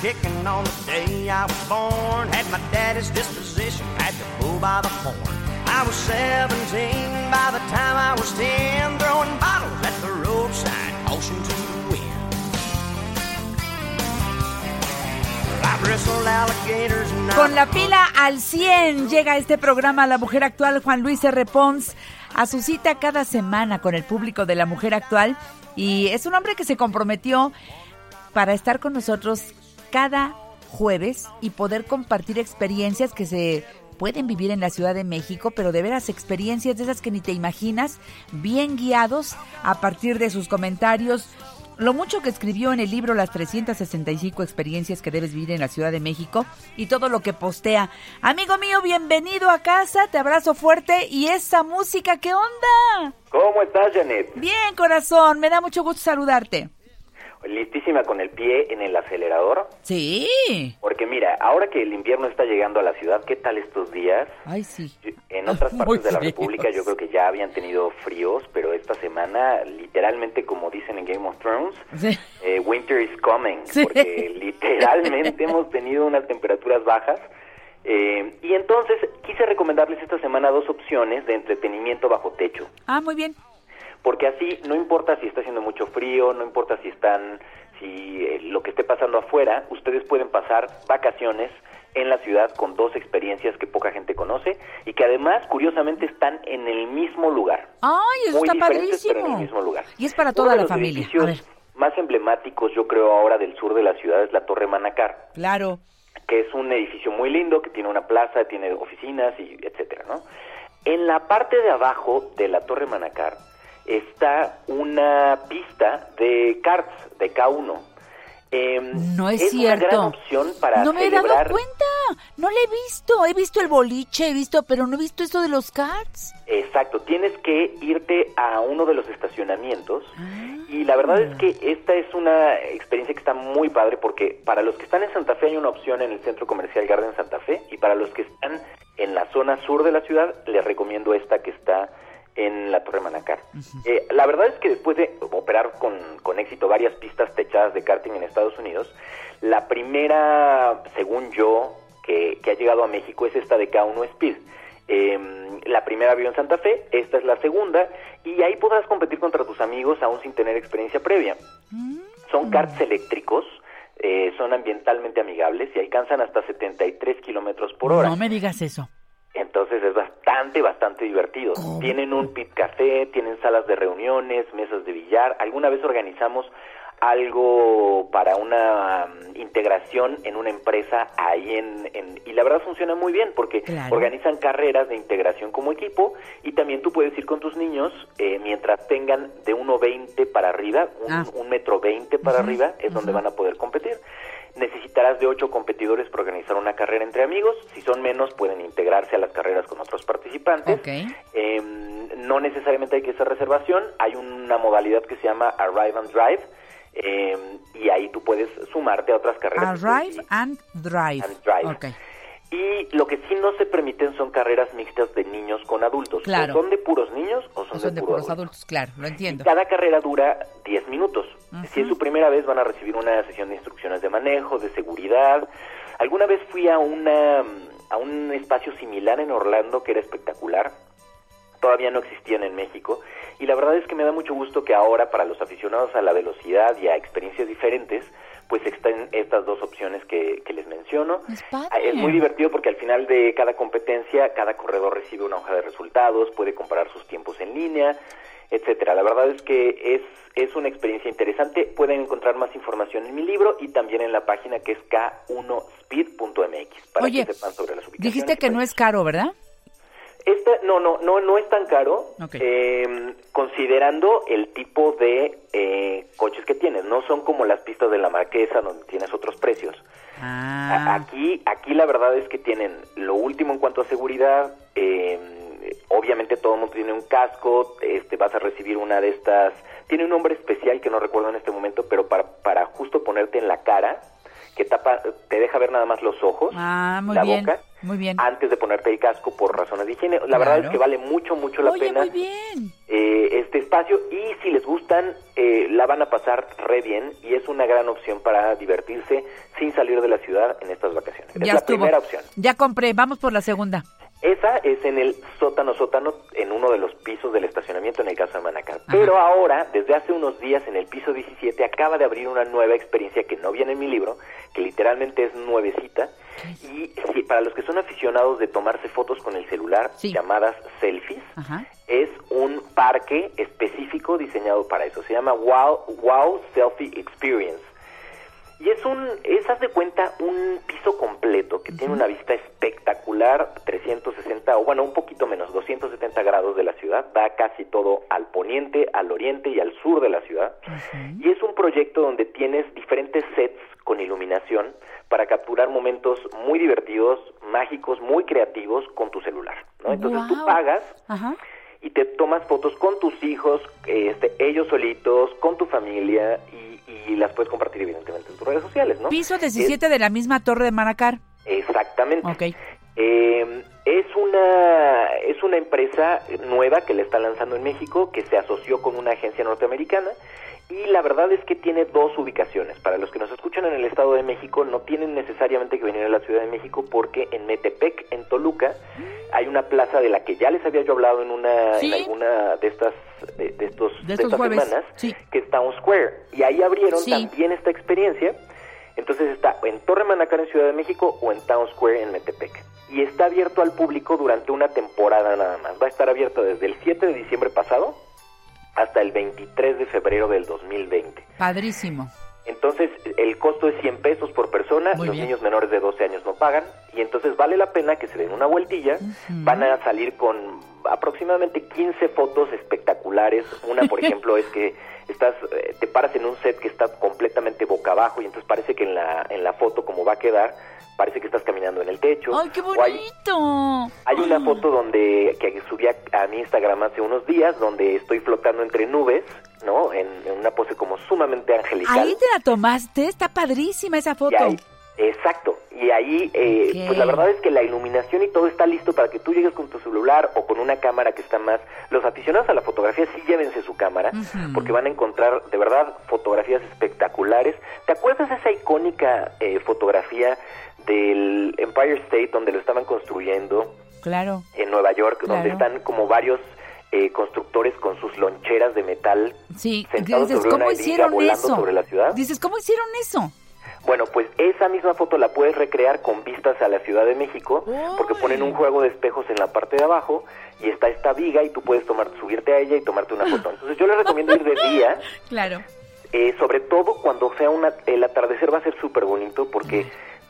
kicking on the day I was born. Had my daddy's disposition, had the bull by the horn. I was 17 by the time I was 10, throwing bottles at the roadside, to the wind. Con la pila al 100 llega este programa La Mujer Actual Juan Luis R. Pons a su cita cada semana con el público de La Mujer Actual y es un hombre que se comprometió para estar con nosotros cada jueves y poder compartir experiencias que se pueden vivir en la Ciudad de México, pero de veras experiencias de esas que ni te imaginas, bien guiados a partir de sus comentarios, lo mucho que escribió en el libro Las 365 experiencias que debes vivir en la Ciudad de México y todo lo que postea. Amigo mío, bienvenido a casa, te abrazo fuerte y esa música, ¿qué onda? ¿Cómo estás, Janet? Bien, corazón, me da mucho gusto saludarte. ¿Listísima con el pie en el acelerador? Sí. Porque mira, ahora que el invierno está llegando a la ciudad, ¿qué tal estos días? Ay, sí. En otras Muy partes de la. República yo creo que ya habían tenido fríos, pero esta semana, literalmente como dicen en Game of Thrones, Sí. eh, winter is coming, Sí. porque literalmente hemos tenido unas temperaturas bajas. eh, y entonces quise recomendarles esta semana dos opciones de entretenimiento bajo techo. Ah, muy bien. Porque así no importa si está haciendo mucho frío, no importa si están, si eh, lo que esté pasando afuera, ustedes pueden pasar vacaciones en la ciudad con dos experiencias que poca gente conoce y que además curiosamente están en el mismo lugar. Ay, eso Muy está diferentes, padrísimo. pero en el mismo lugar. Y es para toda la familia. A ver, más emblemáticos, yo creo, ahora del sur de la ciudad es la Torre Manacar claro. que es un edificio muy lindo, que tiene una plaza, tiene oficinas y etcétera, ¿no? En la parte de abajo de la Torre Manacar está una pista de karts de K1. Em, No es, es cierto. una gran opción para no me he dado cuenta. No le he visto. He visto el boliche, he visto, pero no he visto eso de los cards. Exacto, tienes que irte a uno de los estacionamientos Ah. y la verdad es que esta es una experiencia que está muy padre porque para los que están en Santa Fe hay una opción en el Centro Comercial Garden Santa Fe y para los que están en la zona sur de la ciudad les recomiendo esta que está en la Torre Manacar. Eh, la verdad es que después de operar con, con éxito varias pistas techadas de karting en Estados Unidos, la primera, según yo, que, que ha llegado a México es esta de K1 Speed. Eh, la primera vio en Santa Fe, esta es la segunda, y ahí podrás competir contra tus amigos aún sin tener experiencia previa. Son karts eléctricos, eh, son ambientalmente amigables y alcanzan hasta 73 kilómetros por hora. No me digas eso. Entonces es bastante, bastante divertido. Tienen un pit café, tienen salas de reuniones, mesas de billar. Alguna vez organizamos algo para una mm, integración en una empresa ahí en, en- y la verdad funciona muy bien porque Claro. organizan carreras de integración como equipo y también tú puedes ir con tus niños eh, mientras tengan de 1.20 para arriba, un, Ah. un metro 20 para arriba es donde van a poder competir. Necesitarás de ocho competidores para organizar una carrera entre amigos. Si son menos, pueden integrarse a las carreras con otros participantes. Eh, no necesariamente hay que hacer reservación. Hay una modalidad que se llama Arrive and Drive. eh, y ahí tú puedes sumarte a otras carreras. Arrive and drive. and drive. Y lo que sí no se permiten son carreras mixtas de niños con adultos. Claro. O son de puros niños o son, O son de puro puros adulto. adultos, claro, lo entiendo. Cada carrera dura 10 minutos. Si es su primera vez van a recibir una sesión de instrucciones de manejo, de seguridad. Alguna vez fui a una a un espacio similar en Orlando que era espectacular. Todavía no existían en México y la verdad es que me da mucho gusto que ahora para los aficionados a la velocidad y a experiencias diferentes, pues están estas dos opciones que, que les menciono. Es. Ah, Es muy divertido porque al final de cada competencia, cada corredor recibe una hoja de resultados, puede comparar sus tiempos en línea, etcétera. La verdad es que es, es una experiencia interesante. Pueden encontrar más información en mi libro y también en la página que es k1speed.mx para Oye, que sepan sobre las ubicaciones. dijiste que no es caro, ¿verdad? Esta, no, no, no, no es tan caro, eh, considerando el tipo de eh, coches que tienes. No son como las pistas de la Marquesa, donde tienes otros precios. Ah, Aquí, aquí la verdad es que tienen lo último en cuanto a seguridad. eh, obviamente todo el mundo tiene un casco. Este, vas a recibir una de estas. Tiene un nombre especial que no recuerdo en este momento, pero para, para justo ponerte en la cara, que tapa, te deja ver nada más los ojos, Ah, muy la bien. boca, Muy bien. antes de ponerte el casco por razones de higiene. La verdad es que vale mucho, mucho la Oye, pena muy bien. eh, este espacio y si les gustan, eh, la van a pasar re bien y es una gran opción para divertirse sin salir de la ciudad en estas vacaciones. es Ya la estuvo. primera opción. Ya compré. Vamos por la segunda. Esa es en el sótano sótano, en uno de los pisos del estacionamiento en el caso de Manacar. Pero ahora, desde hace unos días, en el piso 17, acaba de abrir una nueva experiencia que no viene en mi libro, que literalmente es nuevecita. Y si- para los que son aficionados de tomarse fotos con el celular, Sí. llamadas selfies, Ajá. es un parque específico diseñado para eso. Se llama Wow, wow Selfie Experience. Y es un, es, haz de cuenta, un piso completo que tiene una vista espectacular, 360, o bueno, un poquito menos, 270 grados de la ciudad, da casi todo al poniente, al oriente y al sur de la ciudad. Y es un proyecto donde tienes diferentes sets con iluminación para capturar momentos muy divertidos, mágicos, muy creativos con tu celular. ¿no? Entonces tú Guau. pagas Ajá. Y te tomas fotos con tus hijos, este, ellos solitos, con tu familia y, y las puedes compartir evidentemente en tus redes sociales, ¿no? Piso 17 de la misma torre de Manacar. Exactamente. Ok. Eh, es una es una empresa nueva que le está lanzando en México que se asoció con una agencia norteamericana y la verdad es que tiene dos ubicaciones. Para los que nos escuchan en el Estado de México no tienen necesariamente que venir a la Ciudad de México porque en Metepec, en Toluca, hay una plaza de la que ya les había yo hablado en una Sí. en alguna de estas de, de estos De estos estas semanas sí. que es Town Square y ahí abrieron Sí. también esta experiencia. Entonces está en Torre Manacar en Ciudad de México o en Town Square en Metepec. Y está abierto al público durante una temporada nada más. Va a estar abierto desde el 7 de diciembre pasado hasta el 23 de febrero del 2020. Padrísimo. Entonces el costo es 100 pesos por persona, Muy los bien. niños menores de 12 años no pagan y entonces vale la pena que se den una vueltilla. Van a salir con aproximadamente 15 fotos espectaculares. Una, por ejemplo, es que estás eh, te paras en un set que está completamente boca abajo y entonces parece que en la en la foto como va a quedar parece que estás caminando en el techo. ¡Ay, qué hay- bonito! hay una foto donde que subí a, a mi Instagram hace unos días donde estoy flotando entre nubes, ¿no? En, en una pose como sumamente angelical. Ahí te la tomaste. Está padrísima esa Y foto. ahí- exacto. Y ahí, eh, pues la verdad es que la iluminación y todo está listo para que tú llegues con tu celular o con una cámara que está más. Los aficionados a la fotografía sí llévense su cámara, porque van a encontrar de verdad fotografías espectaculares. ¿Te acuerdas esa icónica eh, fotografía del Empire State donde lo estaban construyendo? Claro. en Nueva York, donde están como varios eh, constructores con sus loncheras de metal Sí. sentados Dices, sobre ¿cómo una hicieron eso? sobre la ciudad. Dices, ¿cómo hicieron eso? Bueno, pues esa misma foto la puedes recrear con vistas a la Ciudad de México, porque ponen un juego de espejos en la parte de abajo y está esta viga y tú puedes tomar, subirte a ella y tomarte una foto. Entonces yo les recomiendo ir de día, Claro. eh, sobre todo cuando sea una, el atardecer va a ser súper bonito porque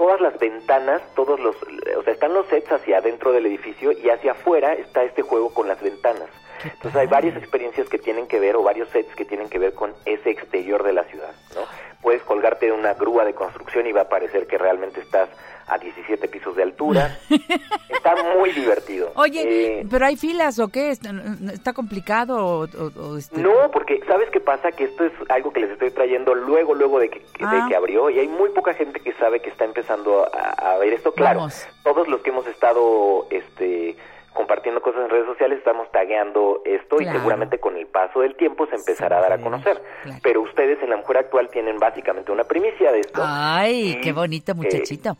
todas las ventanas, todos los, o sea, están los sets hacia adentro del edificio y hacia afuera está este juego con las ventanas. Entonces hay varias experiencias que tienen que ver o varios sets que tienen que ver con ese exterior de la ciudad, ¿no? Puedes colgarte de una grúa de construcción y va a parecer que realmente estás a 17 pisos de altura. Está muy divertido. Oye, Eh, ¿pero hay filas o qué? ¿Está, está complicado o, o- o este- No, porque ¿sabes qué pasa? Que esto es algo que les estoy trayendo luego, luego de que, de Ah. que abrió y hay muy poca gente que sabe que está empezando a, a ver esto. Claro, Vamos. todos los que hemos estado este, compartiendo cosas en redes sociales estamos tagueando esto Claro. y seguramente con el paso del tiempo se empezará a dar a Sí, conocer. claro. Pero ustedes en la mujer actual tienen básicamente una primicia de esto. Ay, Y, qué bonito eh, muchachito.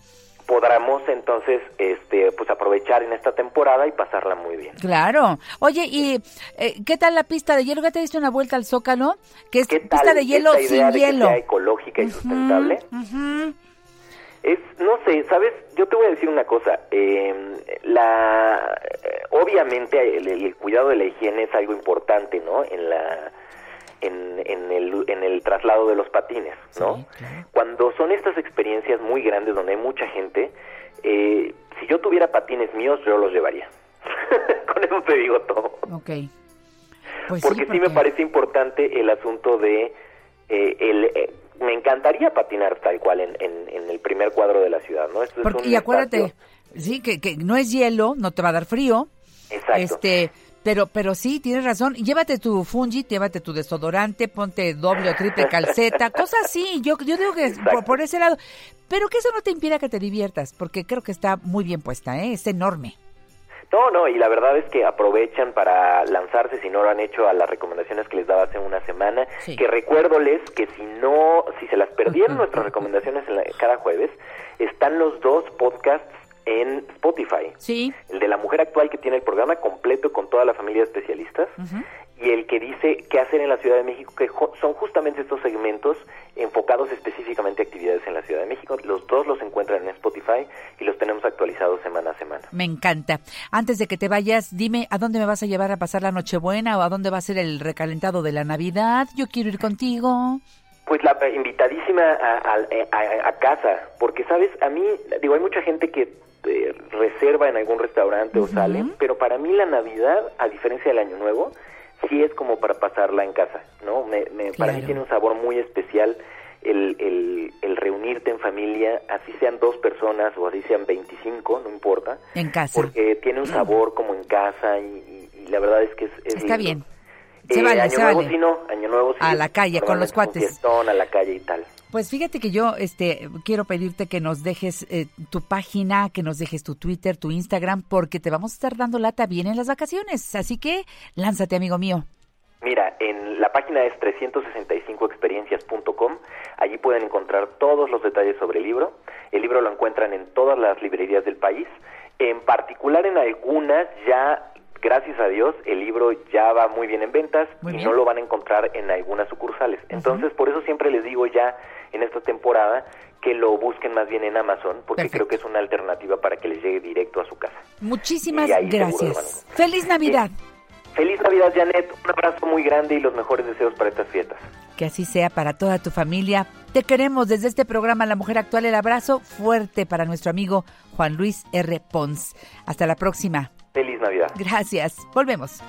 podremos entonces este pues aprovechar en esta temporada y pasarla muy bien. Claro. Oye, ¿y eh, qué tal la pista de hielo? ¿Ya te diste una vuelta al Zócalo? Que es ¿Qué pista tal de hielo sin de hielo. Que sea ecológica y sustentable? Ujú. Es, no sé, sabes, yo te voy a decir una cosa. eh, la, eh, obviamente el, el cuidado de la higiene es algo importante, ¿no? En la, en, en el, en el traslado de los patines, ¿no? Sí, claro. Cuando son estas experiencias muy grandes donde hay mucha gente, eh, si yo tuviera patines míos, yo los llevaría. Con eso te digo todo. Ok. Pues porque sí, me porque- parece importante el asunto de eh, el eh, me encantaría patinar tal cual en, en, en el primer cuadro de la ciudad, ¿no? Esto es un y acuérdate, espacio- sí, que, que no es hielo, no te va a dar frío. Exacto. Este, Pero, pero sí, tienes razón. Llévate tu fungi, llévate tu desodorante, ponte doble o triple calceta, cosas así. Yo, yo digo que por, por, ese lado. Pero que eso no te impida que te diviertas, porque creo que está muy bien puesta, ¿eh? Es enorme. No, no, y la verdad es que aprovechan para lanzarse, si no lo han hecho, a las recomendaciones que les daba hace una semana. Sí. Que recuérdoles que si no, si se las perdieron nuestras recomendaciones en la, cada jueves, están los dos podcasts en Spotify. Sí. El de la mujer actual que tiene el programa completo con toda la familia de especialistas uh -huh. Y el que dice qué hacer en la Ciudad de México, que son justamente estos segmentos enfocados específicamente a actividades en la Ciudad de México. Los dos los encuentran en Spotify y los tenemos actualizados semana a semana. Me encanta. Antes de que te vayas, dime a dónde me vas a llevar a pasar la Nochebuena o a dónde va a ser el recalentado de la Navidad. Yo quiero ir contigo. Pues la invitadísima a, a, a, a casa, porque sabes, a mí, digo, hay mucha gente que eh, reserva en algún restaurante uh -huh. o sale, pero para mí la Navidad, a diferencia del Año Nuevo, sí es como para pasarla en casa, ¿no? Me, me, claro. Para mí tiene un sabor muy especial el, el, el, reunirte en familia, así sean dos personas o así sean 25, no importa. En casa. Porque tiene un sabor como en casa y, y, y la verdad es que es, es Está lindo. bien. Se vale, año se nuevo vale. sí no, año nuevo sí. A la calle, con los cuates. Fiestón, a la calle y tal. Pues fíjate que yo este quiero pedirte que nos dejes eh, tu página, que nos dejes tu Twitter, tu Instagram, porque te vamos a estar dando lata bien en las vacaciones. Así que lánzate, amigo mío. Mira, en la página es 365experiencias.com. Allí pueden encontrar todos los detalles sobre el libro. El libro lo encuentran en todas las librerías del país. En particular en algunas ya gracias a Dios, el libro ya va muy bien en ventas muy y bien. no lo van a encontrar en algunas sucursales. Entonces, por eso siempre les digo ya en esta temporada que lo busquen más bien en Amazon, porque Perfecto. creo que es una alternativa para que les llegue directo a su casa. Muchísimas gracias. Feliz Navidad. Eh, feliz Navidad, Janet. Un abrazo muy grande y los mejores deseos para estas fiestas. Que así sea para toda tu familia. Te queremos desde este programa La Mujer Actual. El abrazo fuerte para nuestro amigo Juan Luis R. Pons. Hasta la próxima. Feliz Navidad. Gracias. Volvemos.